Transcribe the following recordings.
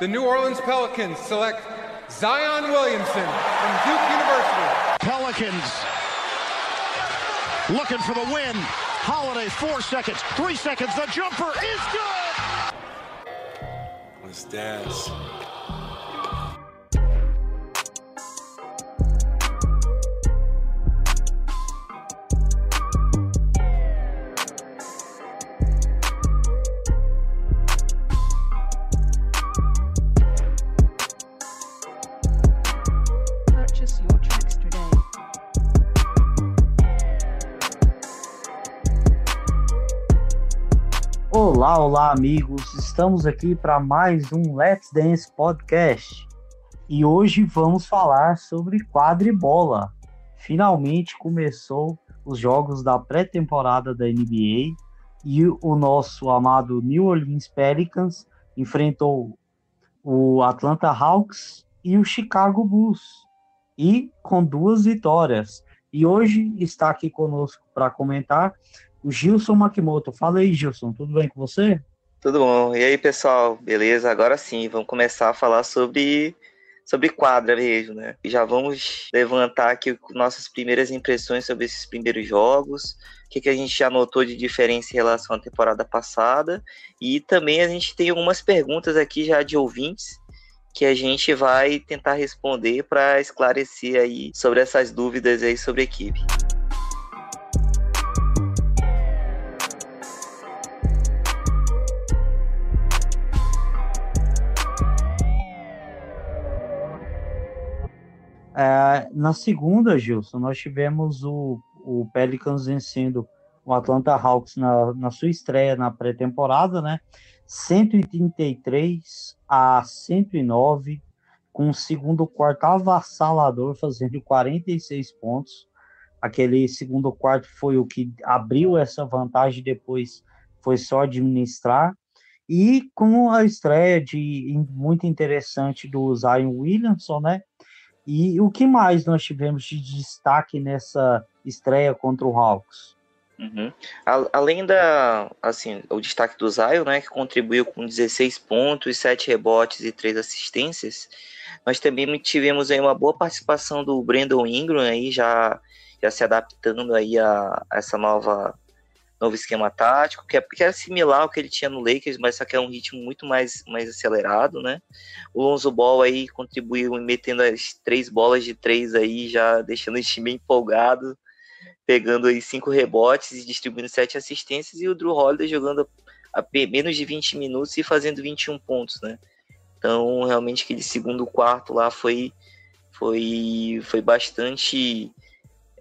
the New Orleans Pelicans select Zion Williamson from Duke University. Pelicans looking for the win. Holiday, four seconds, three seconds. The jumper is good. Let's dance. Olá, amigos. Estamos aqui para mais um Let's Dance Podcast. E hoje vamos falar sobre quadribola. Finalmente começou os jogos da pré-temporada da NBA e o nosso amado New Orleans Pelicans enfrentou o Atlanta Hawks e o Chicago Bulls. E com duas vitórias. E hoje está aqui conosco para comentar o Gilson Makimoto. Fala aí, Gilson, tudo bem com você? Tudo bom. E aí, pessoal? Beleza? Agora sim, vamos começar a falar sobre sobre quadra mesmo, né? Já vamos levantar aqui nossas primeiras impressões sobre esses primeiros jogos, o que, que a gente já notou de diferença em relação à temporada passada, e também a gente tem algumas perguntas aqui já de ouvintes que a gente vai tentar responder para esclarecer aí sobre essas dúvidas aí sobre a equipe. É, na segunda, Gilson, nós tivemos o, o Pelicans vencendo o Atlanta Hawks na, na sua estreia na pré-temporada, né? 133 a 109, com o segundo quarto avassalador, fazendo 46 pontos. Aquele segundo quarto foi o que abriu essa vantagem, depois foi só administrar. E com a estreia de muito interessante do Zion Williamson, né? E o que mais nós tivemos de destaque nessa estreia contra o Hawks? Uhum. Além da, assim, o destaque do Zion, né, que contribuiu com 16 pontos, 7 rebotes e 3 assistências, nós também tivemos aí uma boa participação do Brandon Ingram aí já, já se adaptando aí a, a essa nova novo esquema tático, que é, que é similar ao que ele tinha no Lakers, mas só que é um ritmo muito mais, mais acelerado, né? O Lonzo Ball aí contribuiu metendo as três bolas de três aí, já deixando o time empolgado, pegando aí cinco rebotes e distribuindo sete assistências, e o Drew Holiday jogando a pe- menos de 20 minutos e fazendo 21 pontos, né? Então, realmente, aquele segundo quarto lá foi, foi, foi bastante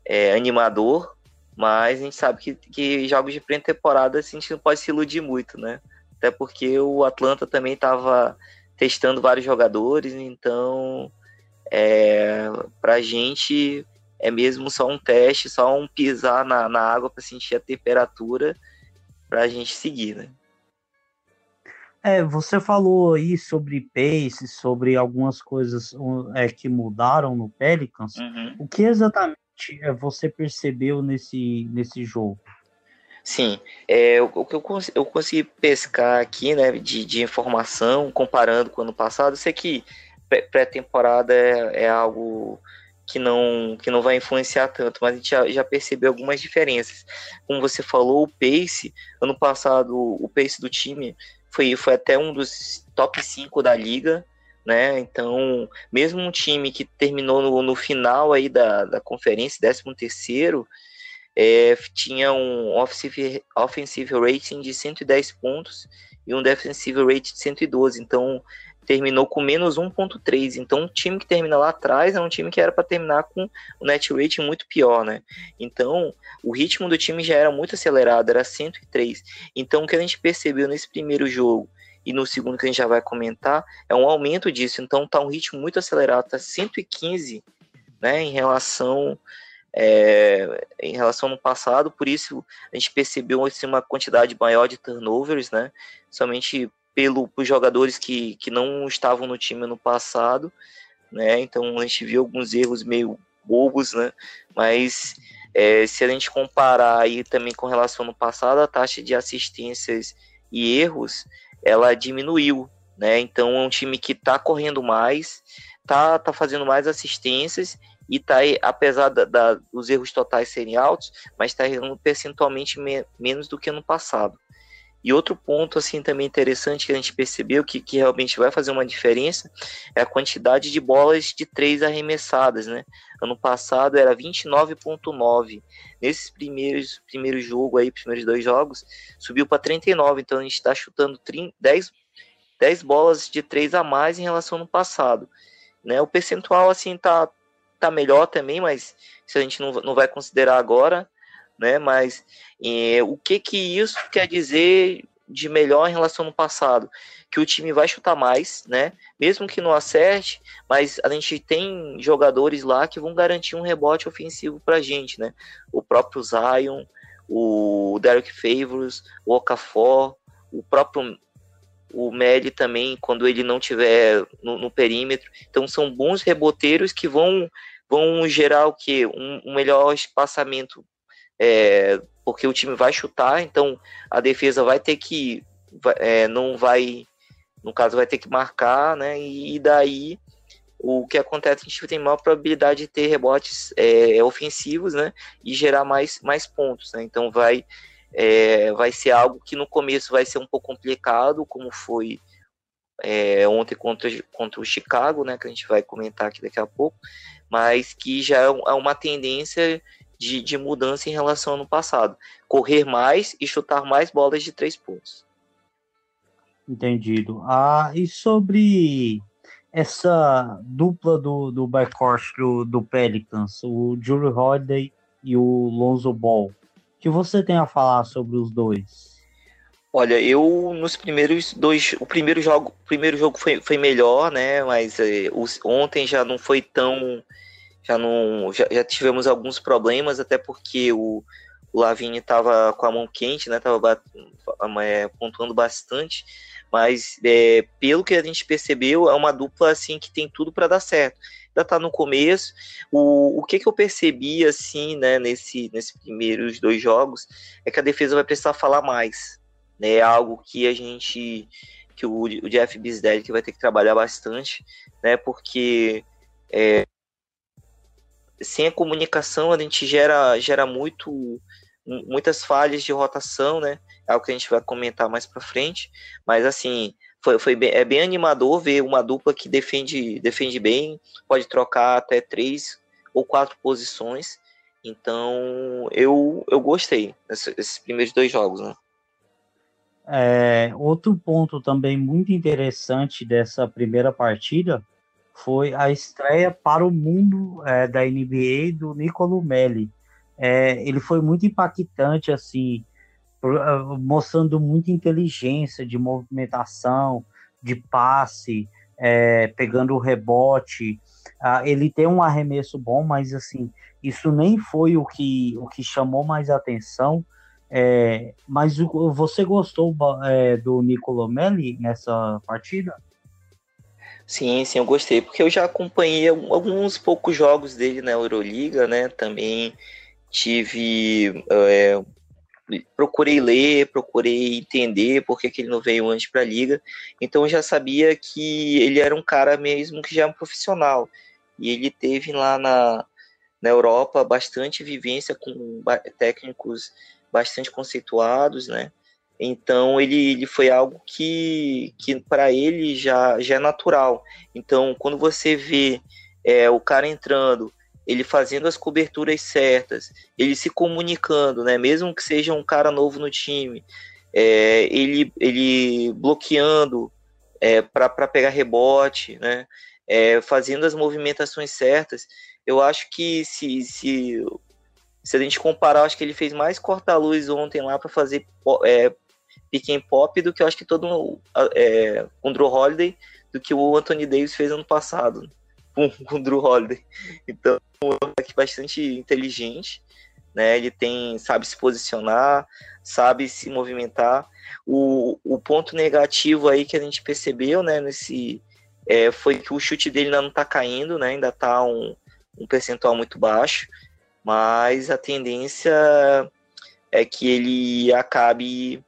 é, animador, mas a gente sabe que, que jogos de pré-temporada assim, a gente não pode se iludir muito, né? Até porque o Atlanta também estava testando vários jogadores, então é, pra gente é mesmo só um teste, só um pisar na, na água para sentir a temperatura pra gente seguir, né? É, você falou aí sobre pace, sobre algumas coisas é, que mudaram no Pelicans. Uhum. O que exatamente você percebeu nesse, nesse jogo? Sim, é, o que eu, eu consegui pescar aqui, né, de, de informação, comparando com o ano passado, eu sei que pré- pré-temporada é, é algo que não, que não vai influenciar tanto, mas a gente já, já percebeu algumas diferenças. Como você falou, o pace, ano passado, o pace do time foi, foi até um dos top 5 da liga, né? Então, mesmo um time que terminou no, no final aí da, da conferência, 13 terceiro, é, tinha um offensive, offensive rating de 110 pontos e um defensive rating de 112. Então, terminou com menos 1.3. Então, o time que termina lá atrás é um time que era para terminar com o net rating muito pior, né? Então, o ritmo do time já era muito acelerado, era 103. Então, o que a gente percebeu nesse primeiro jogo e no segundo que a gente já vai comentar é um aumento disso. Então, tá um ritmo muito acelerado, tá 115, né, em relação é, em relação ao passado, por isso a gente percebeu assim, uma quantidade maior de turnovers, né? Somente pelo, por jogadores que, que não estavam no time no passado, né? Então a gente viu alguns erros meio bobos, né? Mas é, se a gente comparar aí também com relação ao ano passado, a taxa de assistências e erros ela diminuiu, né? Então é um time que está correndo mais, tá, tá fazendo mais assistências e tá apesar da, da, dos erros totais serem altos, mas está errando percentualmente me, menos do que no passado. E outro ponto assim também interessante que a gente percebeu que, que realmente vai fazer uma diferença é a quantidade de bolas de três arremessadas, né? Ano passado era 29.9. Nesses primeiros primeiros jogo aí, primeiros dois jogos, subiu para 39, então a gente está chutando 30, 10 10 bolas de três a mais em relação ao ano passado. Né? O percentual assim tá, tá melhor também, mas se a gente não, não vai considerar agora, né? Mas é, o que que isso quer dizer de melhor em relação ao passado? Que o time vai chutar mais, né? Mesmo que não acerte, mas a gente tem jogadores lá que vão garantir um rebote ofensivo pra gente, né? O próprio Zion, o Derek Favors, o Okafor, o próprio o Meli também, quando ele não tiver no, no, perímetro. Então são bons reboteiros que vão, vão gerar o que? Um, um, melhor espaçamento, é, porque o time vai chutar, então a defesa vai ter que. É, não vai. No caso, vai ter que marcar, né? E daí o que acontece, a gente tem maior probabilidade de ter rebotes é, ofensivos, né? E gerar mais, mais pontos, né? Então vai é, vai ser algo que no começo vai ser um pouco complicado, como foi é, ontem contra, contra o Chicago, né, que a gente vai comentar aqui daqui a pouco, mas que já é, é uma tendência de, de mudança em relação ao ano passado. Correr mais e chutar mais bolas de três pontos. Entendido. Ah, e sobre essa dupla do, do backcourt do, do Pelicans, o Julie Holiday e o Lonzo Ball, que você tem a falar sobre os dois? Olha, eu nos primeiros dois, o primeiro jogo, o primeiro jogo foi, foi melhor, né? Mas é, os, ontem já não foi tão, já não, já, já tivemos alguns problemas até porque o, o Lavigne estava com a mão quente, né? Tava é, pontuando bastante, mas é, pelo que a gente percebeu é uma dupla assim que tem tudo para dar certo ainda está no começo. O, o que, que eu percebi, assim, né, nesse, nesses primeiros dois jogos, é que a defesa vai precisar falar mais. Né, é algo que a gente, que o, o Jeff Bisdell vai ter que trabalhar bastante, né, porque é, sem a comunicação a gente gera, gera muito muitas falhas de rotação, né? É algo que a gente vai comentar mais para frente, mas assim, foi, foi bem, é bem animador ver uma dupla que defende, defende bem, pode trocar até três ou quatro posições. Então eu, eu gostei desses primeiros dois jogos, né? É, outro ponto também muito interessante dessa primeira partida foi a estreia para o mundo é, da NBA do Nicolo Melli. É, ele foi muito impactante, assim, ah, mostrando muita inteligência de movimentação, de passe, é, pegando o rebote. Ah, ele tem um arremesso bom, mas assim, isso nem foi o que, o que chamou mais atenção. É, mas o, você gostou é, do Nicolomelli nessa partida? Sim, sim, eu gostei, porque eu já acompanhei alguns poucos jogos dele na Euroliga, né? Também tive é, procurei ler, procurei entender por que, que ele não veio antes para a liga. Então eu já sabia que ele era um cara mesmo que já é um profissional. E ele teve lá na, na Europa bastante vivência com técnicos bastante conceituados, né? Então ele, ele foi algo que, que para ele já, já é natural. Então quando você vê é, o cara entrando ele fazendo as coberturas certas, ele se comunicando, né? Mesmo que seja um cara novo no time, é, ele, ele bloqueando é, para pegar rebote, né? É, fazendo as movimentações certas. Eu acho que se, se, se a gente comparar, acho que ele fez mais corta-luz ontem lá para fazer é, and pop do que eu acho que todo é, com o Drew Holiday do que o Anthony Davis fez ano passado com, com o Drew Holiday. Então, é um moleque bastante inteligente, né? Ele tem, sabe se posicionar, sabe se movimentar. O, o ponto negativo aí que a gente percebeu, né, nesse é, foi que o chute dele ainda não tá caindo, né? Ainda tá um, um percentual muito baixo, mas a tendência é que ele acabe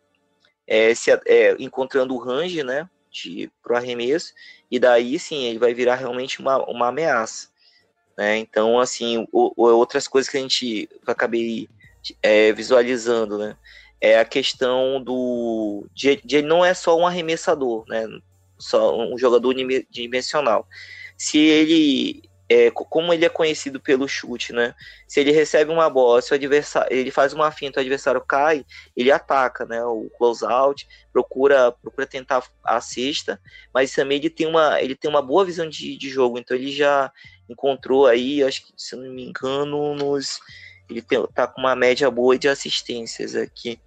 é, se, é, encontrando o range, né? de pro arremesso, e daí sim ele vai virar realmente uma, uma ameaça. Né? Então, assim, o, o, outras coisas que a gente acabei é, visualizando, né? É a questão do. De, de ele não é só um arremessador, né? Só um jogador dimensional. Se ele é, como ele é conhecido pelo chute, né? Se ele recebe uma bola, se o adversário, ele faz uma finta, o adversário cai, ele ataca, né? O close out, procura, procura tentar a cesta, mas também ele tem uma, ele tem uma boa visão de, de jogo, então ele já encontrou aí, acho que se não me engano, nos, ele tem, tá com uma média boa de assistências aqui,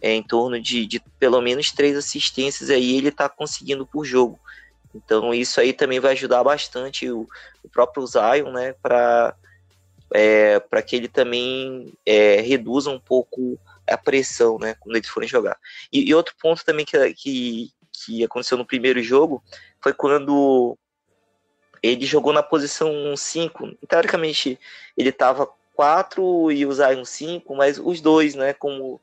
é, em torno de, de pelo menos três assistências aí ele tá conseguindo por jogo. Então isso aí também vai ajudar bastante o, o próprio Zion, né, para é, para que ele também é, reduza um pouco a pressão, né, quando eles forem jogar. E, e, outro ponto também que, que, que aconteceu no primeiro jogo foi quando ele jogou na posição 5. Teoricamente, ele estava 4 e o Zion 5, mas os dois, né, como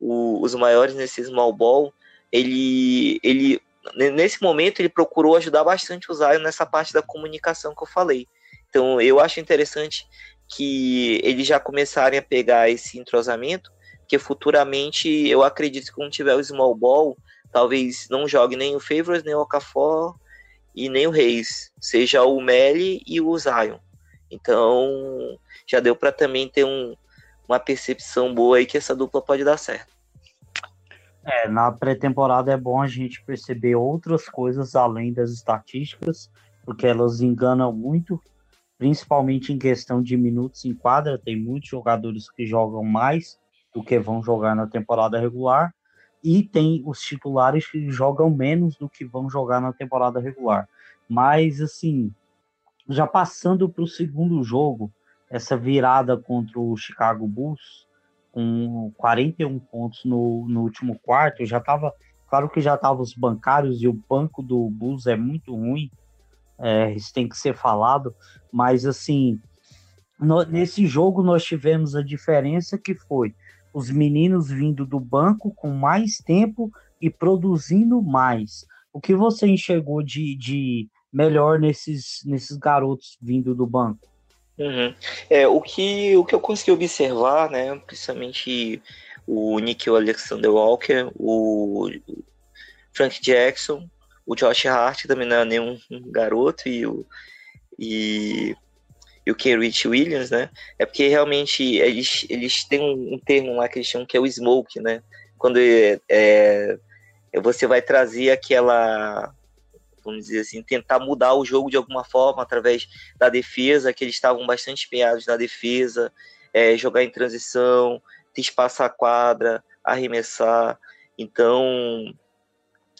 o, os maiores nesse small ball, ele, ele nesse momento ele procurou ajudar bastante o Zion nessa parte da comunicação que eu falei. Então eu acho interessante que eles já começarem a pegar esse entrosamento, que futuramente eu acredito que quando tiver o small ball, talvez não jogue nem o Favors, nem o Okafor e nem o Reis, seja o Melly e o Zion. Então já deu para também ter um, uma percepção boa aí que essa dupla pode dar certo. É, na pré-temporada é bom a gente perceber outras coisas além das estatísticas, porque elas enganam muito, principalmente em questão de minutos em quadra. Tem muitos jogadores que jogam mais do que vão jogar na temporada regular, e tem os titulares que jogam menos do que vão jogar na temporada regular. Mas, assim, já passando para o segundo jogo, essa virada contra o Chicago Bulls com 41 pontos no, no último quarto, já estava, claro que já estavam os bancários e o banco do Bulls é muito ruim, é, isso tem que ser falado, mas assim, no, nesse jogo nós tivemos a diferença que foi os meninos vindo do banco com mais tempo e produzindo mais. O que você enxergou de, de melhor nesses, nesses garotos vindo do banco? Uhum. É, o, que, o que eu consegui observar, né, principalmente o Nick Alexander Walker, o Frank Jackson, o Josh Hart também não é nenhum garoto, e o, e, e o Kenrich Williams, né, é porque realmente eles, eles têm um, um, termo lá que eles chamam que é o smoke, né, quando é, é, você vai trazer aquela vamos dizer assim, tentar mudar o jogo de alguma forma através da defesa, que eles estavam bastante empenhados na defesa, é, jogar em transição, espaçar a quadra, arremessar. Então,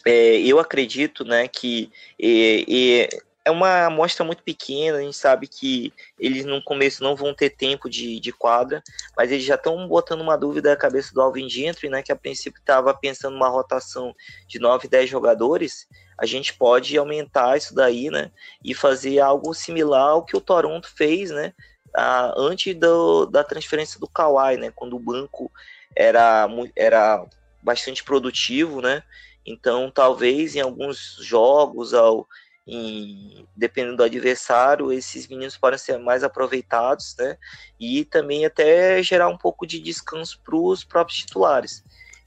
é, eu acredito né, que é, é uma amostra muito pequena, a gente sabe que eles no começo não vão ter tempo de, de quadra, mas eles já estão botando uma dúvida na cabeça do Alvin Gentry, né, que a princípio estava pensando numa rotação de 9, 10 jogadores, a gente pode aumentar isso daí, né? E fazer algo similar ao que o Toronto fez, né? Ah, antes do, da transferência do Kawhi, né? Quando o banco era, era bastante produtivo, né? Então, talvez em alguns jogos, ao, em, dependendo do adversário, esses meninos podem ser mais aproveitados, né? E também até gerar um pouco de descanso para os próprios titulares.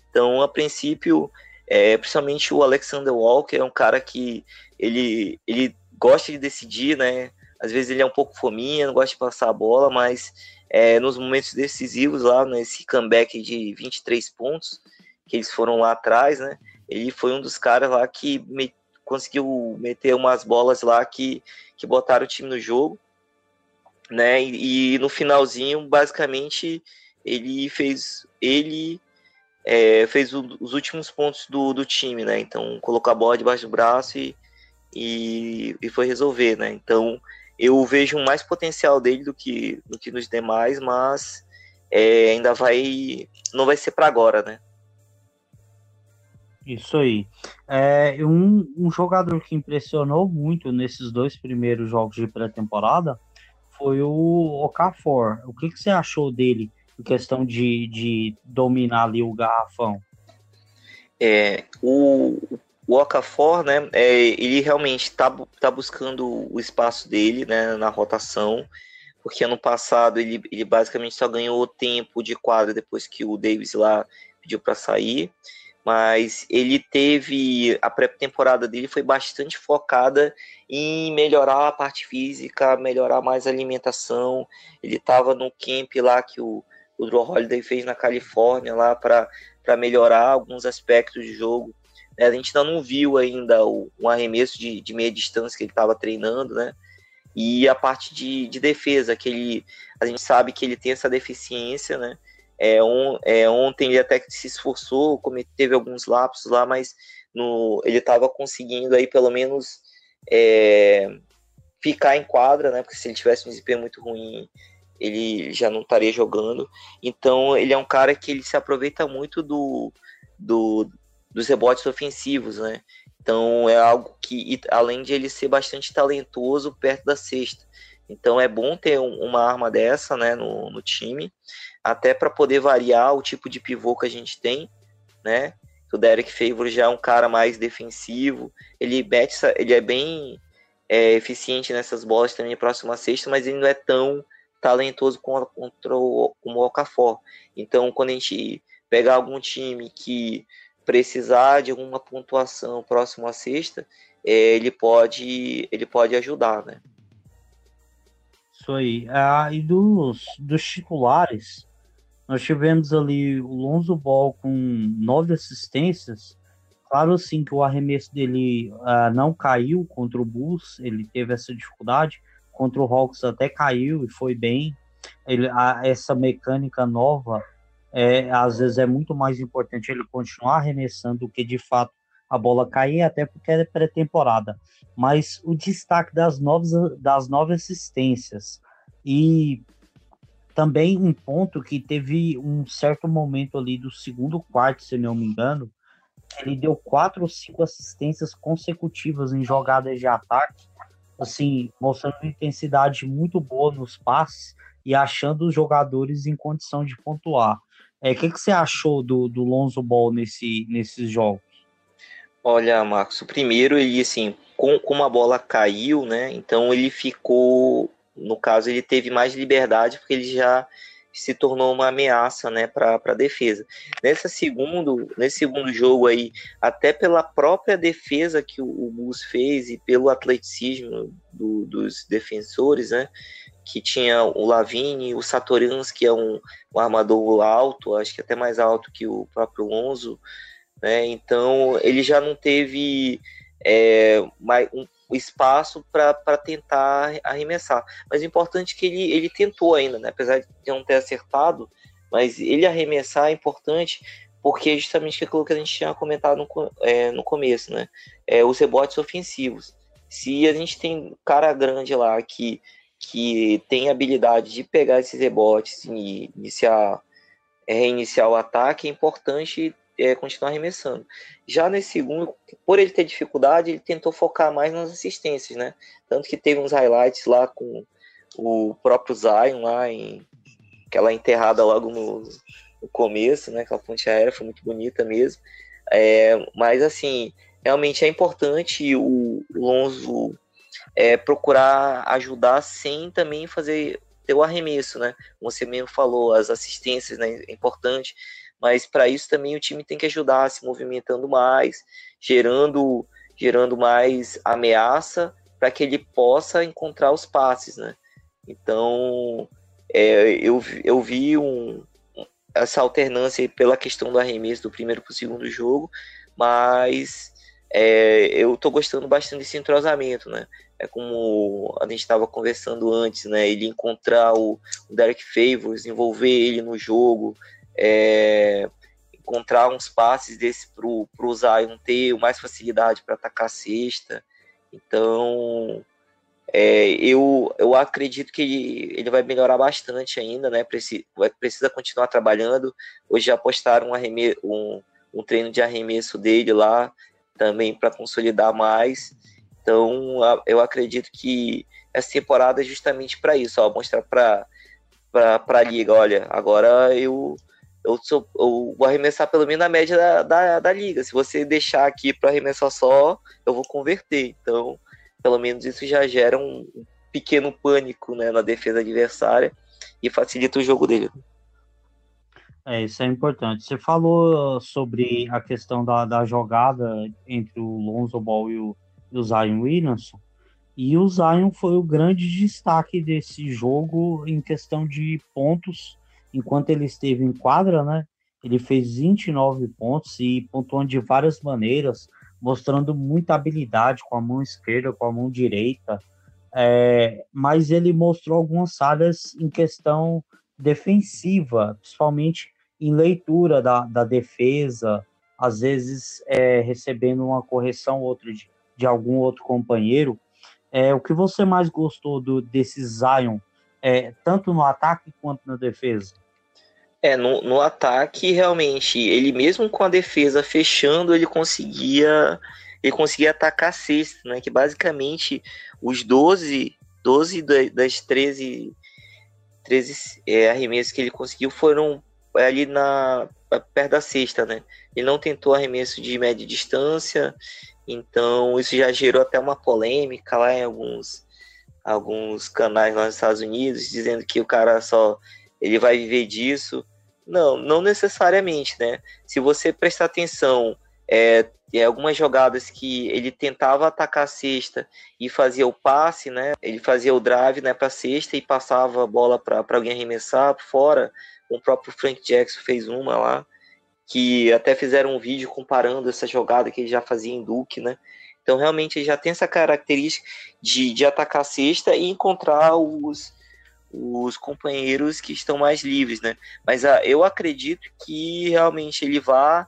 Então, a princípio, é, principalmente o Alexander Walker é um cara que ele, ele gosta de decidir, né? Às vezes ele é um pouco fominha, não gosta de passar a bola, mas é, nos momentos decisivos lá, nesse comeback de 23 pontos, que eles foram lá atrás, né? Ele foi um dos caras lá que me, conseguiu meter umas bolas lá que, que botaram o time no jogo, né? E, e no finalzinho, basicamente, ele fez ele é, fez o, os últimos pontos do, do time, né? Então colocou a bola debaixo do braço e, e, e, foi resolver, né? Então eu vejo mais potencial dele do que, do que nos demais, mas é, ainda vai. não vai ser para agora, né? Isso aí. É, um, um jogador que impressionou muito nesses dois primeiros jogos de pré-temporada foi o Okafor. O que, que você achou dele? em questão de, de dominar ali o garrafão? É, o, o Okafor, né, é, ele realmente está tá buscando o espaço dele, né, na rotação, porque ano passado ele, ele basicamente só ganhou tempo de quadra depois que o Davis lá pediu para sair, mas ele teve a pré-temporada dele foi bastante focada em melhorar a parte física, melhorar mais a alimentação. Ele estava no camp lá que o, o Drew Holiday fez na Califórnia lá para melhorar alguns aspectos de jogo. Né? A gente ainda não viu ainda o, um arremesso de, de meia distância que ele estava treinando, né? E a parte de, de defesa, que ele, a gente sabe que ele tem essa deficiência, né? É, on, é, ontem ele até se esforçou, teve alguns lapsos lá, mas no, ele estava conseguindo aí pelo menos é, ficar em quadra, né? Porque se ele tivesse um desempenho muito ruim, ele já não estaria jogando. Então ele é um cara que ele se aproveita muito do, do dos rebotes ofensivos, né? Então é algo que, além de ele ser bastante talentoso perto da cesta, então é bom ter um, uma arma dessa né, no, no time, até para poder variar o tipo de pivô que a gente tem, né? O Derek Favor já é um cara mais defensivo, ele, mete, ele é bem é, eficiente nessas bolas também próxima à cesta, mas ele não é tão talentoso como, como o Okafor. Então, quando a gente pegar algum time que precisar de alguma pontuação próximo à sexta, é, ele pode ele pode ajudar, né? Isso aí. Ah, e dos, dos titulares, nós tivemos ali o Lonzo Ball com nove assistências. Claro, sim, que o arremesso dele ah, não caiu contra o Bulls, ele teve essa dificuldade. Contra o Hawks até caiu e foi bem. Ele, a, essa mecânica nova é, às vezes é muito mais importante ele continuar arremessando do que de fato a bola cair, até porque é pré-temporada. Mas o destaque das novas, das nove assistências e também um ponto que teve um certo momento ali do segundo quarto, se não me engano, ele deu quatro ou cinco assistências consecutivas em jogadas de ataque, assim, mostrando uma intensidade muito boa nos passes e achando os jogadores em condição de pontuar. É, o que, que você achou do, do Lonzo Ball nesse, nesses jogos? Olha, Marcos, primeiro ele assim, com, como a bola caiu, né? Então ele ficou, no caso, ele teve mais liberdade porque ele já se tornou uma ameaça, né, para a defesa. Nessa segundo, nesse segundo jogo aí, até pela própria defesa que o, o Bulls fez e pelo atleticismo do, dos defensores, né, que tinha o Lavini, o Satorians, que é um, um, armador alto, acho que até mais alto que o próprio Lonzo, né? Então ele já não teve é, mais um, espaço para tentar arremessar. Mas o importante é que ele, ele tentou ainda, né? apesar de não ter acertado, mas ele arremessar é importante porque é justamente aquilo que a gente tinha comentado no, é, no começo, né? É, os rebotes ofensivos. Se a gente tem cara grande lá que que tem habilidade de pegar esses rebotes e iniciar, reiniciar o ataque, é importante é, continuar arremessando. Já nesse segundo, por ele ter dificuldade, ele tentou focar mais nas assistências, né? Tanto que teve uns highlights lá com o próprio Zion lá em aquela enterrada logo no, no começo, né? Aquela ponte aérea foi muito bonita mesmo. É, mas assim, realmente é importante o Lonzo é, procurar ajudar sem também fazer ter o arremesso, né? Como você mesmo falou, as assistências, né? É importante, mas para isso também o time tem que ajudar se movimentando mais, gerando, gerando mais ameaça para que ele possa encontrar os passes, né? Então, é, eu, eu vi um, essa alternância pela questão do arremesso do primeiro para o segundo jogo, mas é, eu estou gostando bastante desse entrosamento, né? É como a gente estava conversando antes, né? Ele encontrar o, o Derek Favors, envolver ele no jogo, é, encontrar uns passes desse pro, pro Zion ter mais facilidade para atacar a cesta. Então, é, eu, eu acredito que ele, ele vai melhorar bastante ainda, né? Precisa, precisa continuar trabalhando. Hoje já postaram um, um, um treino de arremesso dele lá também para consolidar mais. Então, eu acredito que essa temporada é justamente para isso, ó, mostrar para para a liga, olha, agora eu eu, vou arremessar pelo menos na média da, da, da liga. Se você deixar aqui para arremessar só, eu vou converter. Então, pelo menos isso já gera um pequeno pânico né, na defesa adversária e facilita o jogo dele. É, isso é importante. Você falou sobre a questão da, da jogada entre o Lonzo Ball e o, e o Zion Williamson. E o Zion foi o grande destaque desse jogo em questão de pontos, enquanto ele esteve em quadra, né? Ele fez 29 pontos e pontuando de várias maneiras, mostrando muita habilidade com a mão esquerda, com a mão direita. É, mas ele mostrou algumas falhas em questão defensiva, principalmente em leitura da, da defesa, às vezes é, recebendo uma correção outra de, de algum outro companheiro. É, o que você mais gostou do, desse Zion, é, tanto no ataque quanto na defesa? É, no, no ataque, realmente, ele mesmo com a defesa fechando, ele conseguia ele conseguia atacar a cesta, né? Que basicamente os 12, 12 das 13, 13 é, arremessos que ele conseguiu foram ali na perto da cesta, né? Ele não tentou arremesso de média distância, então isso já gerou até uma polêmica lá em alguns alguns canais lá nos Estados Unidos dizendo que o cara só ele vai viver disso. Não, não necessariamente, né? Se você prestar atenção é, em algumas jogadas que ele tentava atacar a cesta e fazia o passe, né? Ele fazia o drive, né, para a cesta e passava a bola para alguém arremessar fora. O próprio Frank Jackson fez uma lá, que até fizeram um vídeo comparando essa jogada que ele já fazia em Duke, né? Então, realmente, ele já tem essa característica de, de atacar a cesta e encontrar os, os companheiros que estão mais livres, né? Mas uh, eu acredito que realmente ele vai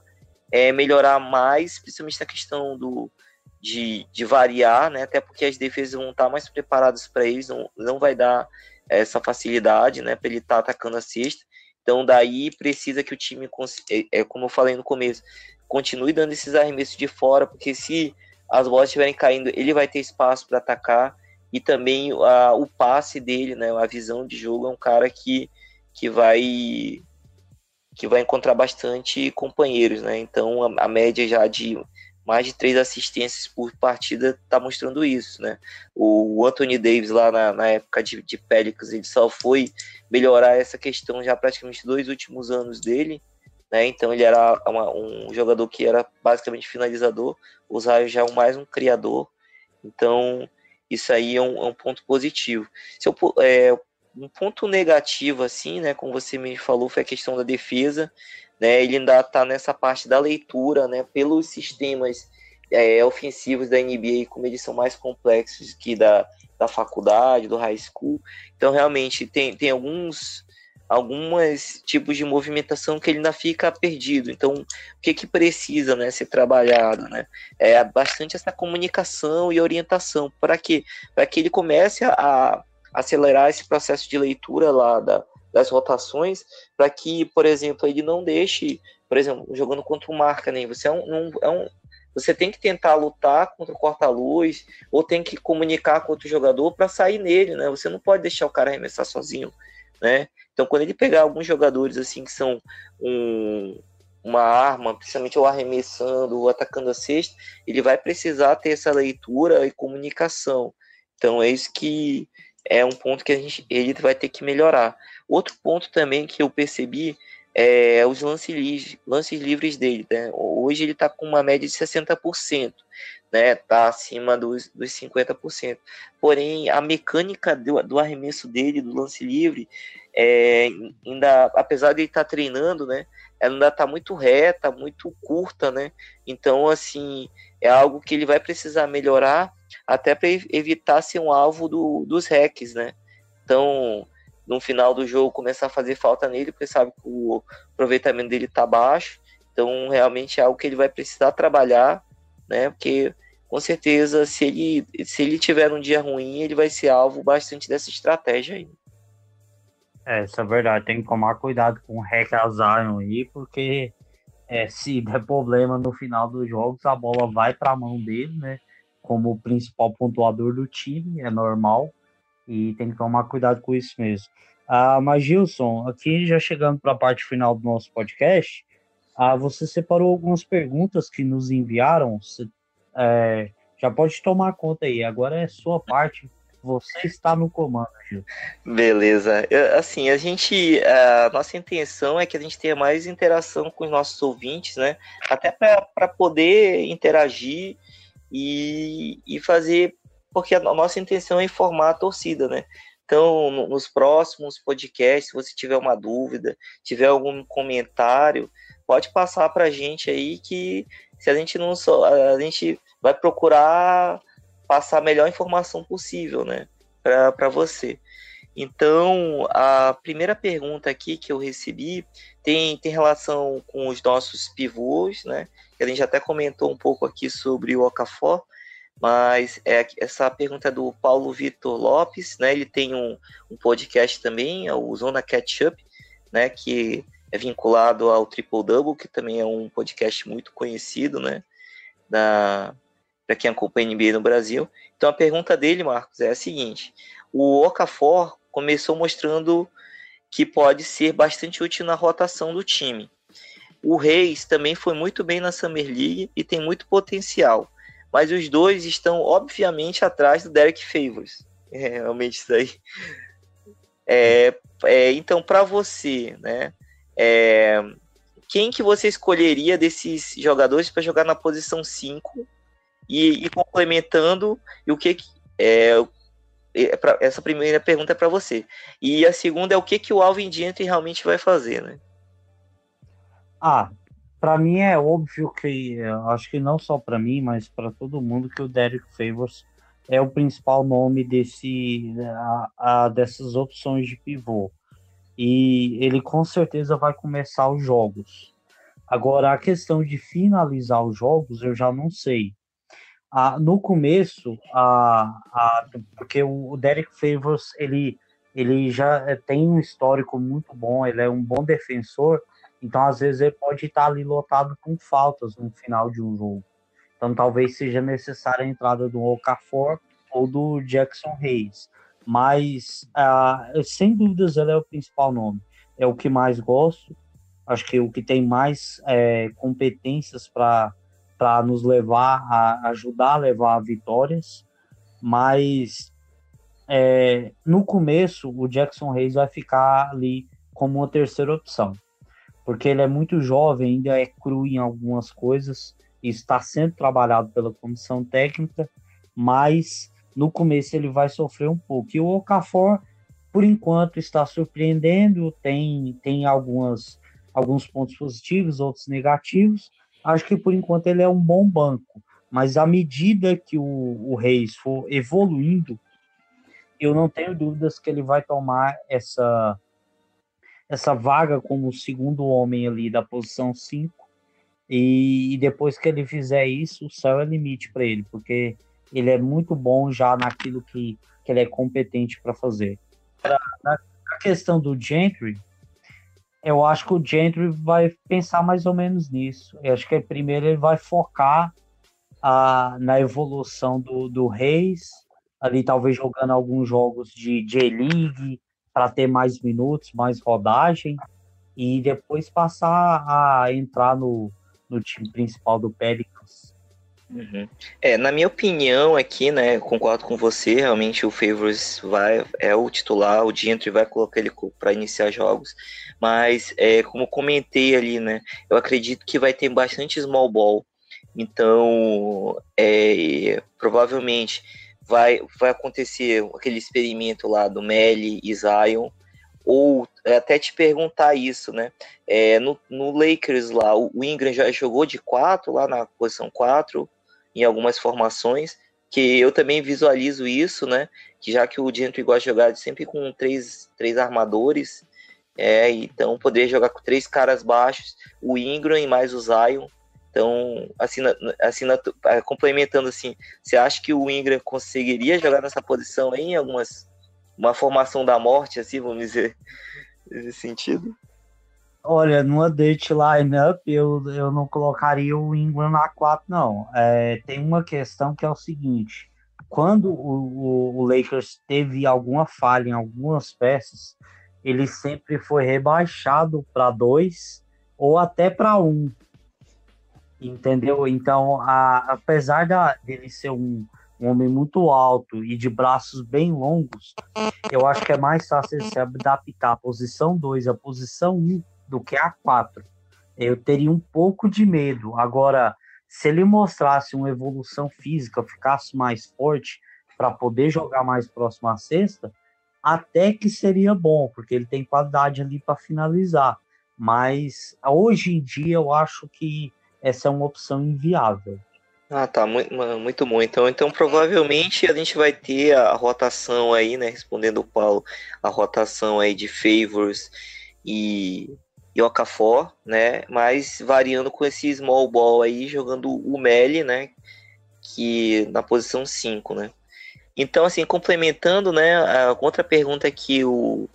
é, melhorar mais, principalmente na questão do, de, de variar, né? Até porque as defesas vão estar mais preparadas para eles, não, não vai dar essa facilidade, né? Para ele estar tá atacando a cesta. Então, daí precisa que o time, é, é, como eu falei no começo, continue dando esses arremessos de fora, porque se as bolas estiverem caindo, ele vai ter espaço para atacar e também a, o passe dele, né, a visão de jogo é um cara que, que vai que vai encontrar bastante companheiros, né? Então a, a média já de mais de três assistências por partida está mostrando isso, né? O Anthony Davis lá na, na época de, de Pelicans, ele só foi melhorar essa questão já praticamente dois últimos anos dele, né? Então ele era uma, um jogador que era basicamente finalizador, o Zion já é mais um criador, então isso aí é um, é um ponto positivo. Se eu, é, um ponto negativo, assim, né, como você me falou, foi a questão da defesa, né, ele ainda está nessa parte da leitura, né, pelos sistemas é, ofensivos da NBA, como eles são mais complexos que da, da faculdade, do high school, então realmente tem, tem alguns alguns tipos de movimentação que ele ainda fica perdido. Então, o que que precisa, né, ser trabalhado, né? É bastante essa comunicação e orientação para que para que ele comece a, acelerar esse processo de leitura lá da, das rotações, para que, por exemplo, ele não deixe, por exemplo, jogando contra o marca, nem você é um, um, é um você tem que tentar lutar contra o corta-luz ou tem que comunicar com outro jogador para sair nele, né? Você não pode deixar o cara arremessar sozinho, né? Então, quando ele pegar alguns jogadores assim que são um, uma arma, principalmente o arremessando ou atacando a cesta, ele vai precisar ter essa leitura e comunicação. Então, é isso que é um ponto que a gente, ele vai ter que melhorar. Outro ponto também que eu percebi é os lances livres, lances livres dele. Né? Hoje ele está com uma média de 60%, né? Está acima dos, dos 50%. Porém, a mecânica do, do arremesso dele, do lance livre, é, ainda, apesar de estar tá treinando, né? Ela ainda está muito reta, muito curta, né? Então, assim, é algo que ele vai precisar melhorar até para evitar ser um alvo do, dos hacks, né? Então, no final do jogo, começar a fazer falta nele, porque sabe que o aproveitamento dele tá baixo. Então, realmente é algo que ele vai precisar trabalhar, né? Porque com certeza, se ele, se ele tiver um dia ruim, ele vai ser alvo bastante dessa estratégia aí. É, isso é verdade. Tem que tomar cuidado com o hack aí, porque é, se der problema no final dos jogos, a bola vai para a mão dele, né? Como o principal pontuador do time, é normal. E tem que tomar cuidado com isso mesmo. Ah, mas Gilson, aqui já chegando para a parte final do nosso podcast, ah, você separou algumas perguntas que nos enviaram. Você, é, já pode tomar conta aí. Agora é sua parte. Você está no comando. Beleza. Assim, a gente. A nossa intenção é que a gente tenha mais interação com os nossos ouvintes, né? Até para poder interagir e, e fazer. Porque a nossa intenção é informar a torcida, né? Então, nos próximos podcasts, se você tiver uma dúvida, tiver algum comentário, pode passar para a gente aí que se a gente não só a gente vai procurar passar a melhor informação possível, né, para você. Então, a primeira pergunta aqui que eu recebi tem, tem relação com os nossos pivôs, né? A gente até comentou um pouco aqui sobre o Okafor, mas é, essa pergunta é do Paulo Vitor Lopes, né? Ele tem um, um podcast também, é o Zona Catch-up, né? Que é vinculado ao Triple Double, que também é um podcast muito conhecido, né? Para quem acompanha a NBA no Brasil. Então a pergunta dele, Marcos, é a seguinte: o Okafor começou mostrando que pode ser bastante útil na rotação do time. O Reis também foi muito bem na Summer League e tem muito potencial, mas os dois estão obviamente atrás do Derek Favors. É, realmente isso aí. É, é, então, para você, né, é, quem que você escolheria desses jogadores para jogar na posição 5 e, e, complementando e o que é, é pra, essa primeira pergunta é para você e a segunda é o que que o Alvin Gentry realmente vai fazer, né? Ah, para mim é óbvio que acho que não só para mim, mas para todo mundo que o Derek Favors é o principal nome desse a, a, dessas opções de pivô e ele com certeza vai começar os jogos. Agora, a questão de finalizar os jogos, eu já não sei. No começo, ah, porque o Derek Favors, ele, ele já eh, tem um histórico muito bom, ele é um bom defensor, então às vezes ele pode estar ali lotado com faltas no final de um jogo. Então talvez seja necessária a entrada do Okafor ou do Jackson Hayes mas sem dúvidas ele é o principal nome. É o que mais gosto, acho que é o que tem mais é, competências para nos levar a ajudar a levar vitórias, mas é, no começo o Jackson Reis vai ficar ali como uma terceira opção, porque ele é muito jovem, ainda é cru em algumas coisas, está sendo trabalhado pela comissão técnica, mas no começo ele vai sofrer um pouco. E o Okafor, por enquanto, está surpreendendo, tem, tem algumas, alguns pontos positivos, outros negativos. Acho que por enquanto ele é um bom banco, mas à medida que o, o Reis for evoluindo, eu não tenho dúvidas que ele vai tomar essa, essa vaga como segundo homem ali da posição 5. E, e depois que ele fizer isso, o céu é limite para ele, porque ele é muito bom já naquilo que, que ele é competente para fazer. Na questão do Gentry, eu acho que o Gentry vai pensar mais ou menos nisso. Eu acho que primeiro ele vai focar a, na evolução do, do Reis, ali talvez jogando alguns jogos de J-League para ter mais minutos, mais rodagem, e depois passar a entrar no, no time principal do Pelicans. Uhum. É, na minha opinião aqui, né, concordo com você, realmente o Favors vai, é o titular, o Gentry vai colocar ele para iniciar jogos, mas é, como comentei ali, né, eu acredito que vai ter bastante small ball, então é, provavelmente vai, vai acontecer aquele experimento lá do Melly e Zion, ou até te perguntar isso, né? É, no, no Lakers lá, o Ingram já jogou de 4 lá na posição 4, em algumas formações, que eu também visualizo isso, né? Que já que o Gentry gosta de jogar sempre com três, três armadores, é, então poderia jogar com três caras baixos, o Ingram e mais o Zion. Então, assim, assim é, complementando assim, você acha que o Ingram conseguiria jogar nessa posição aí, em algumas uma formação da morte, assim, vamos dizer, nesse sentido? Olha, numa date lineup eu, eu não colocaria o Ingram na 4, não. É, tem uma questão que é o seguinte: quando o, o, o, Lakers teve alguma falha em algumas peças, ele sempre foi rebaixado para dois ou até para um. Entendeu? Então, a, apesar da, dele ser um, um homem muito alto e de braços bem longos, eu acho que é mais fácil ele se adaptar à posição 2, à posição 1 um, do que a 4. Eu teria um pouco de medo. Agora, se ele mostrasse uma evolução física, ficasse mais forte para poder jogar mais próximo à cesta, até que seria bom, porque ele tem qualidade ali para finalizar. Mas hoje em dia eu acho que essa é uma opção inviável. Ah, tá, muito, muito bom. Então, então, provavelmente a gente vai ter a rotação aí, né? Respondendo o Paulo, a rotação aí de favors e e Okafor, né? Mas variando com esse small ball aí, jogando o Meli, né? Que na posição 5, né? Então, assim, complementando, né? A outra pergunta que o,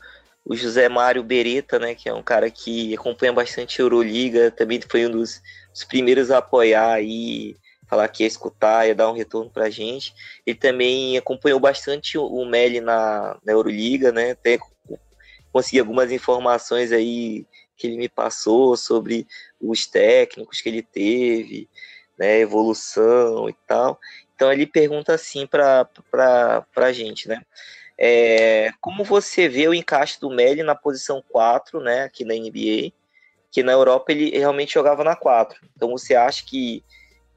o José Mário Beretta, né? Que é um cara que acompanha bastante a Euroliga, também foi um dos, dos primeiros a apoiar aí, falar que ia escutar, ia dar um retorno pra gente. Ele também acompanhou bastante o, o Meli na, na Euroliga, né? Até consegui algumas informações aí que ele me passou sobre os técnicos que ele teve, né, evolução e tal. Então ele pergunta assim para a gente, né? É, como você vê o encaixe do Melly na posição 4, né, aqui na NBA, que na Europa ele realmente jogava na 4. Então você acha que,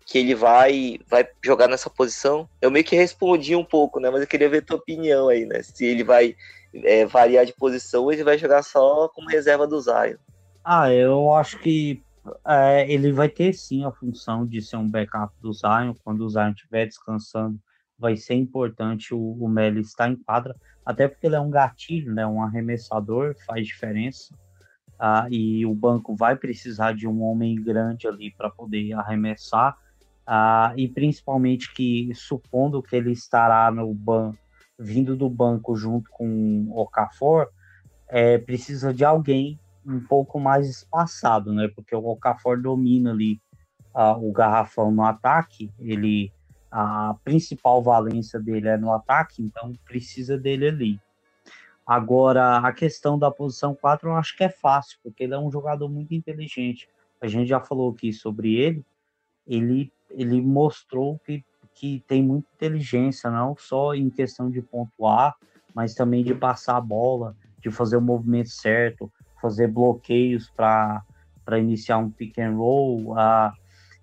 que ele vai vai jogar nessa posição? Eu meio que respondi um pouco, né, mas eu queria ver tua opinião aí, né? Se ele vai é, variar de posição ou ele vai jogar só como reserva do Zion. Ah, eu acho que é, ele vai ter sim a função de ser um backup do Zion. Quando o Zion estiver descansando, vai ser importante o, o estar em quadra, até porque ele é um gatilho, né, um arremessador, faz diferença. Ah, e o banco vai precisar de um homem grande ali para poder arremessar. Ah, e principalmente que, supondo que ele estará no banco, vindo do banco junto com o Okafor, é, precisa de alguém um pouco mais espaçado, né? Porque o Okafor domina ali uh, o garrafão no ataque, ele a principal valência dele é no ataque, então precisa dele ali. Agora, a questão da posição 4 eu acho que é fácil, porque ele é um jogador muito inteligente. A gente já falou aqui sobre ele, ele, ele mostrou que, que tem muita inteligência, não só em questão de pontuar, mas também de passar a bola, de fazer o movimento certo, fazer bloqueios para iniciar um pick and roll. Uh,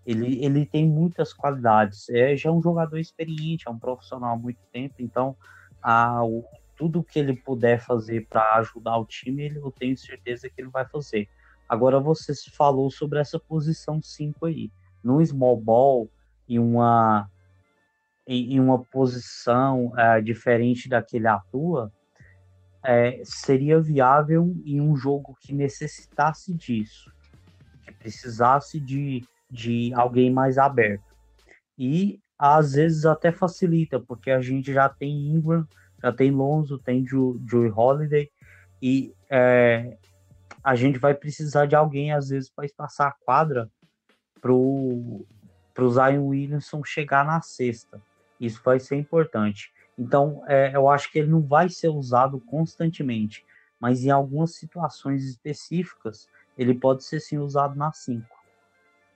ele, ele tem muitas qualidades. É já é um jogador experiente, é um profissional há muito tempo, então uh, o, tudo que ele puder fazer para ajudar o time, ele, eu tenho certeza que ele vai fazer. Agora você falou sobre essa posição 5 aí. No small ball, em uma, em uma posição uh, diferente da que ele atua, é, seria viável em um jogo que necessitasse disso, que precisasse de, de alguém mais aberto. E às vezes até facilita, porque a gente já tem Ingram, já tem Lonzo, tem Joey Holiday, e é, a gente vai precisar de alguém, às vezes, para espaçar a quadra para o Zion Williamson chegar na sexta. Isso vai ser importante. Então, é, eu acho que ele não vai ser usado constantemente, mas em algumas situações específicas, ele pode ser sim usado na 5.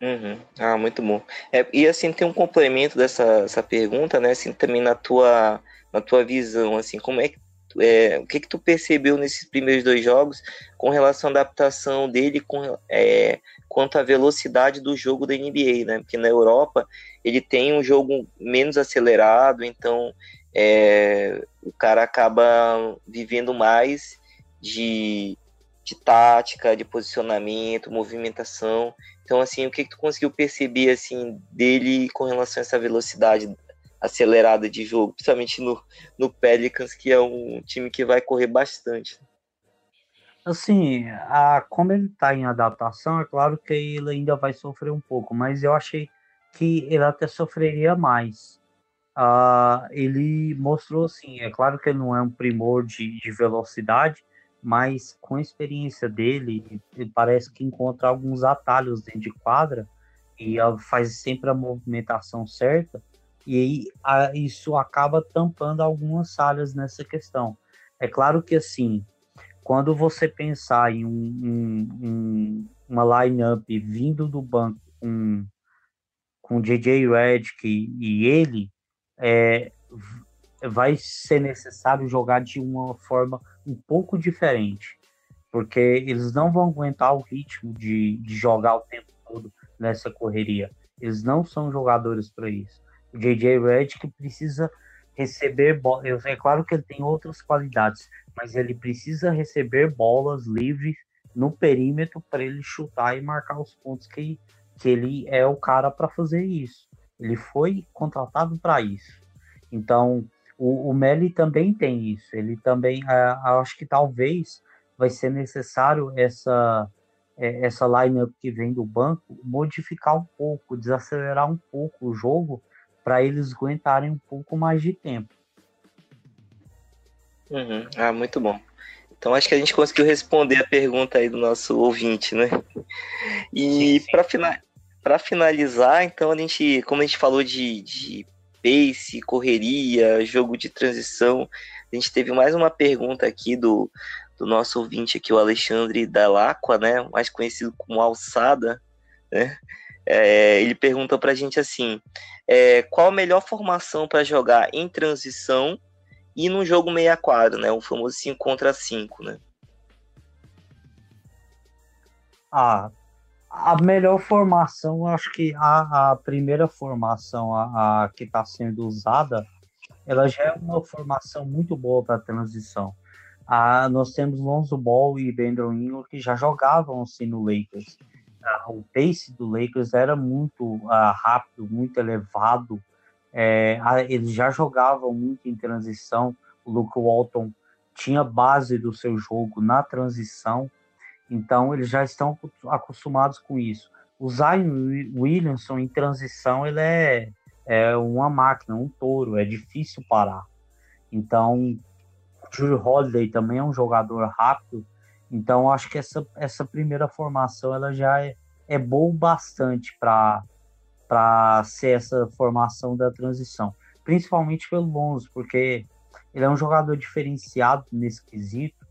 Uhum. Ah, muito bom. É, e assim, tem um complemento dessa essa pergunta, né? Assim, também na tua, na tua visão, assim, como é que é, o que que tu percebeu nesses primeiros dois jogos com relação à adaptação dele com, é, quanto à velocidade do jogo da NBA, né? Porque na Europa ele tem um jogo menos acelerado, então é, o cara acaba vivendo mais de, de tática, de posicionamento, movimentação. Então, assim, o que, que tu conseguiu perceber assim dele com relação a essa velocidade acelerada de jogo, principalmente no, no Pelicans, que é um time que vai correr bastante. Assim, a, como ele está em adaptação, é claro que ele ainda vai sofrer um pouco, mas eu achei que ele até sofreria mais. Uh, ele mostrou assim, é claro que ele não é um primor de, de velocidade, mas com a experiência dele, ele parece que encontra alguns atalhos dentro de quadra e faz sempre a movimentação certa, e aí a, isso acaba tampando algumas falhas nessa questão. É claro que assim, quando você pensar em um, um, um, uma lineup vindo do banco com, com JJ Redick e ele, é, vai ser necessário jogar de uma forma um pouco diferente, porque eles não vão aguentar o ritmo de, de jogar o tempo todo nessa correria. Eles não são jogadores para isso. O JJ Redick precisa receber bolas. É claro que ele tem outras qualidades, mas ele precisa receber bolas livres no perímetro para ele chutar e marcar os pontos que, que ele é o cara para fazer isso. Ele foi contratado para isso. Então, o, o Meli também tem isso. Ele também, uh, acho que talvez vai ser necessário essa é, essa lineup que vem do banco modificar um pouco, desacelerar um pouco o jogo para eles aguentarem um pouco mais de tempo. Uhum. Ah, muito bom. Então acho que a gente conseguiu responder a pergunta aí do nosso ouvinte, né? E para fina finalizar, então a gente, como a gente falou de, de pace, correria, jogo de transição. A gente teve mais uma pergunta aqui do, do nosso ouvinte aqui, o Alexandre Dalacqua, né? Mais conhecido como Alçada, né? É, ele pergunta para a gente assim: é, qual a melhor formação para jogar em transição e no jogo meia quadra, né? O famoso 5 contra 5, né? Ah, a melhor formação, acho que a, a primeira formação a, a que está sendo usada, ela já é uma formação muito boa para transição. Ah, nós temos Lonzo Ball e Brandon que já jogavam assim no Lakers. Ah, o pace do Lakers era muito ah, rápido, muito elevado. É, eles já jogavam muito em transição. O Luke Walton tinha base do seu jogo na transição. Então, eles já estão acostumados com isso. O Zion Williamson, em transição, ele é, é uma máquina, um touro, é difícil parar. Então, o Drew Holiday também é um jogador rápido. Então, acho que essa, essa primeira formação ela já é, é boa bastante para ser essa formação da transição. Principalmente pelo Lonzo, porque ele é um jogador diferenciado nesse quesito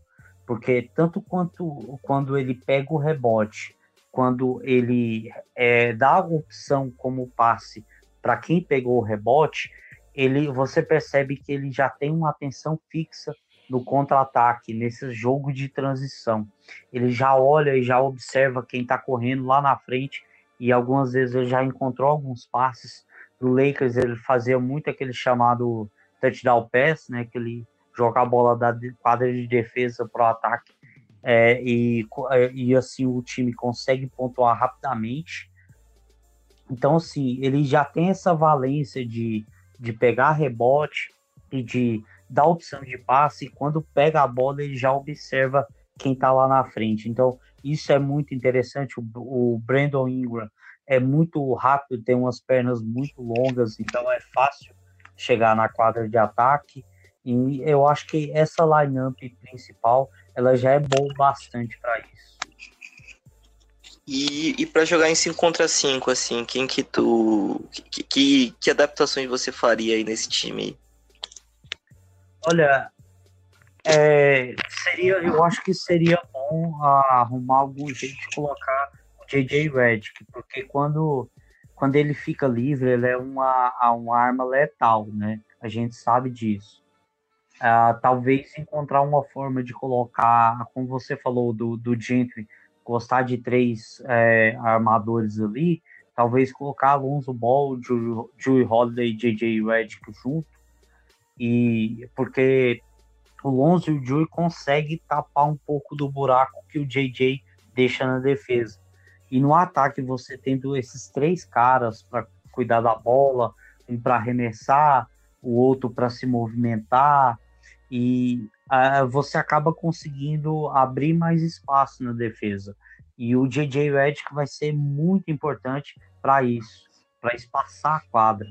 porque tanto quanto quando ele pega o rebote, quando ele é, dá a opção como passe para quem pegou o rebote, ele você percebe que ele já tem uma atenção fixa no contra-ataque, nesse jogo de transição. Ele já olha e já observa quem está correndo lá na frente e algumas vezes ele já encontrou alguns passes do Lakers, ele fazia muito aquele chamado touchdown pass, né, aquele jogar a bola da quadra de defesa para o ataque é, e, é, e assim o time consegue pontuar rapidamente. Então, assim, ele já tem essa valência de, de pegar rebote e de dar opção de passe. E quando pega a bola, ele já observa quem está lá na frente. Então, isso é muito interessante. O, o Brandon Ingram é muito rápido, tem umas pernas muito longas, então é fácil chegar na quadra de ataque. E eu acho que essa lineup principal ela já é boa bastante para isso. E, e para jogar em 5 contra 5, assim, quem que tu. Que, que, que adaptações você faria aí nesse time? Olha, é, seria, eu acho que seria bom arrumar algum jeito de colocar o JJ Redick, porque quando, quando ele fica livre, ele é uma, uma arma letal, né? A gente sabe disso. Uh, talvez encontrar uma forma de colocar, como você falou do, do Gentry, gostar de três é, armadores ali, talvez colocar Alonso Ball, Joey Holiday e JJ Redick junto, e porque o Lonzo e o Joey conseguem tapar um pouco do buraco que o JJ deixa na defesa. E no ataque, você tendo esses três caras para cuidar da bola, um para arremessar, o outro para se movimentar, e uh, você acaba conseguindo abrir mais espaço na defesa. E o JJ Redick vai ser muito importante para isso, para espaçar a quadra.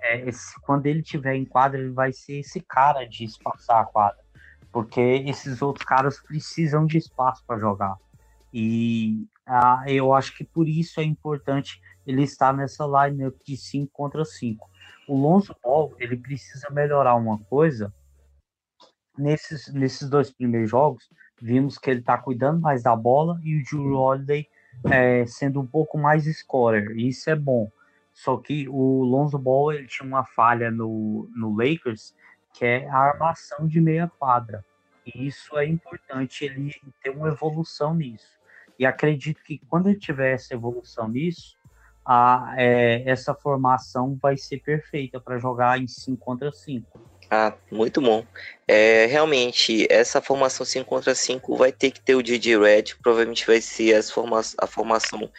É, esse, quando ele tiver em quadra, ele vai ser esse cara de espaçar a quadra, porque esses outros caras precisam de espaço para jogar. E uh, eu acho que por isso é importante ele estar nessa lineup de 5 contra 5. O Lonzo Ball, ele precisa melhorar uma coisa, nesses, nesses dois primeiros jogos, vimos que ele está cuidando mais da bola e o Drew Holiday é, sendo um pouco mais scorer. Isso é bom. Só que o Lonzo Ball ele tinha uma falha no, no Lakers, que é a armação de meia quadra. E isso é importante ele ter uma evolução nisso. E acredito que quando ele tiver essa evolução nisso, a, é, essa formação vai ser perfeita para jogar em 5 contra 5. Ah, muito bom. É, realmente, essa formação 5 contra 5 vai ter que ter o DJ Red, provavelmente vai ser forma a formação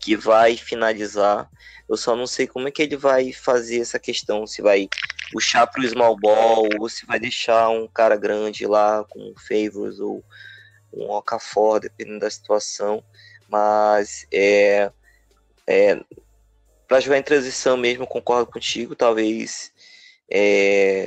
que vai finalizar. Eu só não sei como é que ele vai fazer essa questão, se vai puxar para o small ball ou se vai deixar um cara grande lá com favors ou um Okafor, dependendo da situação. Mas é, é para jogar em transição mesmo, concordo contigo, talvez é,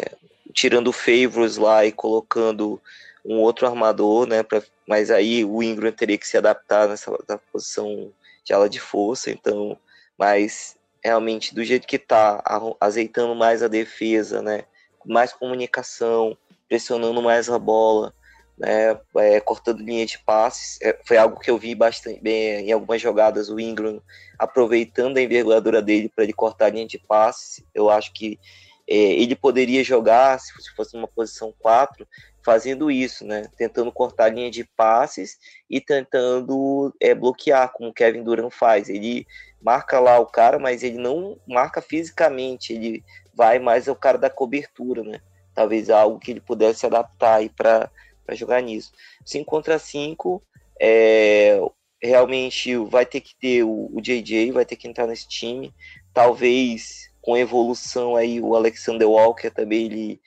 tirando favors lá e colocando um outro armador, né? Pra, mas aí o Ingram teria que se adaptar nessa posição de ala de força, então, mas realmente do jeito que tá, azeitando mais a defesa, né? Mais comunicação, pressionando mais a bola, né? É, cortando linha de passes. É, foi algo que eu vi bastante bem em algumas jogadas, o Ingram aproveitando a envergadura dele para ele cortar a linha de passes. Eu acho que ele poderia jogar, se fosse uma posição 4, fazendo isso, né? Tentando cortar a linha de passes e tentando é, bloquear, como o Kevin Durant faz. Ele marca lá o cara, mas ele não marca fisicamente, ele vai mais ao cara da cobertura, né? Talvez algo que ele pudesse adaptar aí para jogar nisso. 5 contra 5, é, realmente vai ter que ter o, o JJ, vai ter que entrar nesse time. Talvez com evolução aí o Alexander Walker também ele,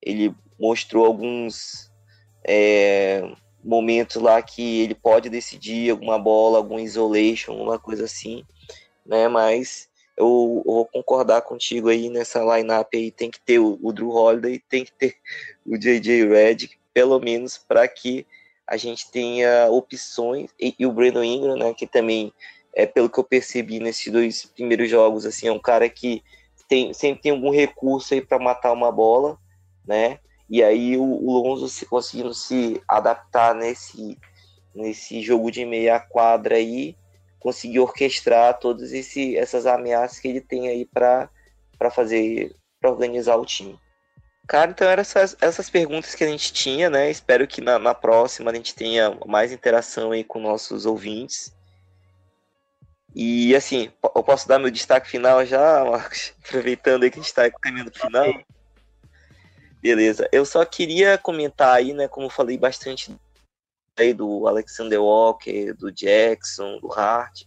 ele mostrou alguns é, momentos lá que ele pode decidir alguma bola, algum isolation, alguma coisa assim, né? Mas eu, eu vou concordar contigo aí nessa lineup aí tem que ter o, o Drew Holiday, tem que ter o JJ Redick, pelo menos para que a gente tenha opções e, e, o Brandon Ingram, né? Que também é pelo que eu percebi nesses dois primeiros jogos, assim, é um cara que tem, sempre tem algum recurso aí para matar uma bola, né? E aí o, o Lonzo se, conseguindo se adaptar nesse, nesse jogo de meia quadra aí, conseguir orquestrar todas esse, essas ameaças que ele tem aí para fazer, para organizar o time. Cara, então eram essas, essas perguntas que a gente tinha, né? Espero que na, na próxima a gente tenha mais interação aí com nossos ouvintes. E assim, eu posso dar meu destaque final já, Marcos? Aproveitando aí que a gente está caminhando pro final. Beleza. Eu só queria comentar aí, né, como eu falei bastante aí do Alexander Walker, do Jackson, do Hart.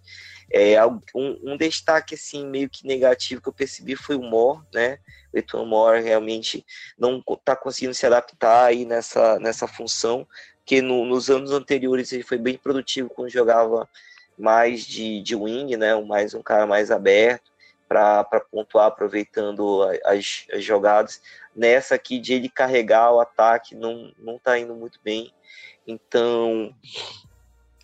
É, um, um, destaque assim meio que negativo que eu percebi foi o Moore, né? O Eton Moore realmente não está conseguindo se adaptar aí nessa, nessa função, que no, nos anos anteriores ele foi bem produtivo quando jogava mais de, de wing, né? Mais um cara mais aberto para pontuar aproveitando as, as, jogadas. Nessa aqui de ele carregar o ataque não, não tá indo muito bem. Então,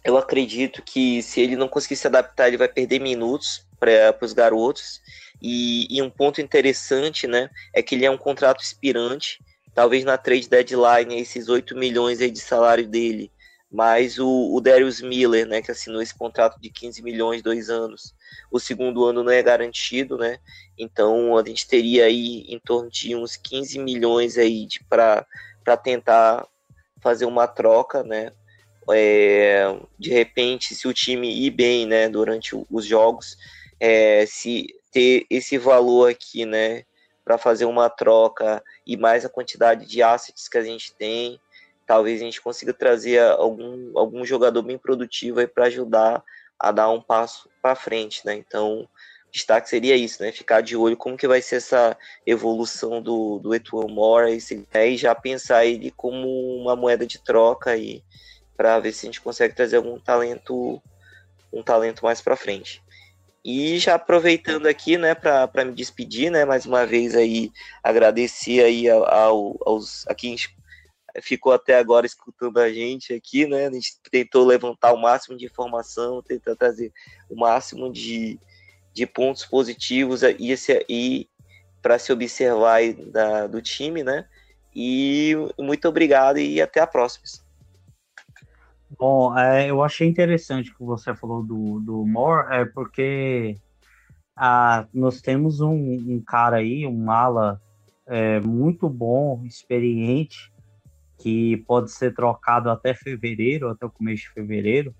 eu acredito que se ele não conseguir se adaptar, ele vai perder minutos para os garotos. E, e, um ponto interessante, né, é que ele é um contrato expirante. Talvez na trade deadline, esses 8 milhões aí de salário dele, mais o, o Darius Miller, né, que assinou esse contrato de 15 milhões, dois anos, o segundo ano não é garantido, né? Então a gente teria aí em torno de uns 15 milhões aí para tentar fazer uma troca, né? É, de repente, se o time ir bem, né, durante os jogos, é, se ter esse valor aqui, né, para fazer uma troca e mais a quantidade de assets que a gente tem, talvez a gente consiga trazer algum, algum jogador bem produtivo aí para ajudar a dar um passo para frente, né? Então, destaque seria isso, né? Ficar de olho como que vai ser essa evolução do, do Etuan Moore né? e já pensar ele como uma moeda de troca aí para ver se a gente consegue trazer algum talento um talento mais para frente. E já aproveitando aqui, né, para me despedir, né, mais uma vez aí agradecer aí ao, aos a quem ficou até agora escutando a gente aqui, né? A gente tentou levantar o máximo de informação, tentar trazer o máximo de, de pontos positivos e, e para se observar da, do time, né? E muito obrigado e até a próxima. Bom, é, eu achei interessante que você falou do, do Moore, é porque ah, nós temos um, um cara aí, um ala é, muito bom, experiente, que pode ser trocado até fevereiro, até o começo de fevereiro,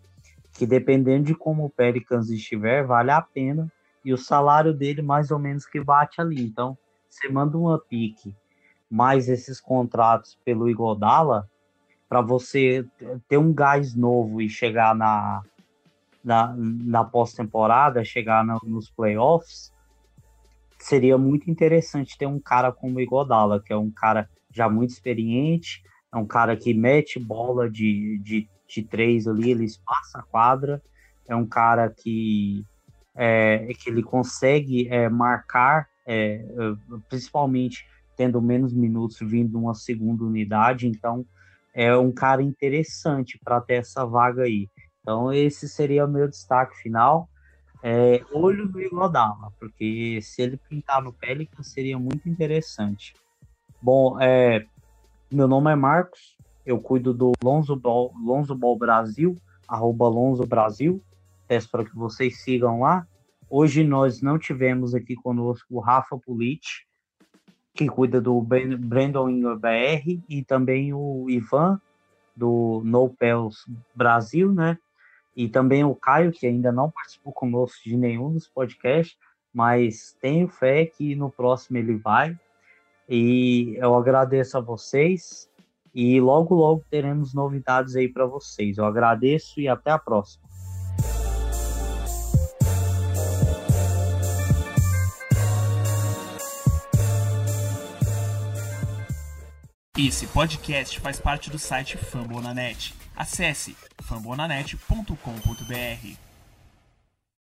que dependendo de como o Pelicans estiver, vale a pena, e o salário dele mais ou menos que bate ali. Então, você manda uma pique mais esses contratos pelo Igodala, para você ter um gás novo e chegar na, na, na pós-temporada, chegar no, nos playoffs, seria muito interessante ter um cara como o Igodala, que é um cara já muito experiente, é um cara que mete bola de, de, de três ali, ele espaça a quadra, é um cara que, é, que ele consegue é, marcar, é, principalmente tendo menos minutos vindo uma segunda unidade, então é um cara interessante para ter essa vaga aí. Então esse seria o meu destaque final. É, olho no Igodala, porque se ele pintar no Pelican seria muito interessante. Bom, é, meu nome é Marcos, eu cuido do Lonzo Ball, Lonzo Ball Brasil, arroba Lonzo Brasil, peço para que vocês sigam lá. Hoje nós não tivemos aqui conosco o Rafa Pulit, que cuida do Brandon Ingram BR, e também o Ivan, do No Pels Brasil, né? E também o Caio, que ainda não participou conosco de nenhum dos podcasts, mas tenho fé que no próximo ele vai. E eu agradeço a vocês e logo logo teremos novidades aí para vocês. Eu agradeço e até a próxima. Esse podcast faz parte do site Fambonanet. Acesse fambonanet.com.br.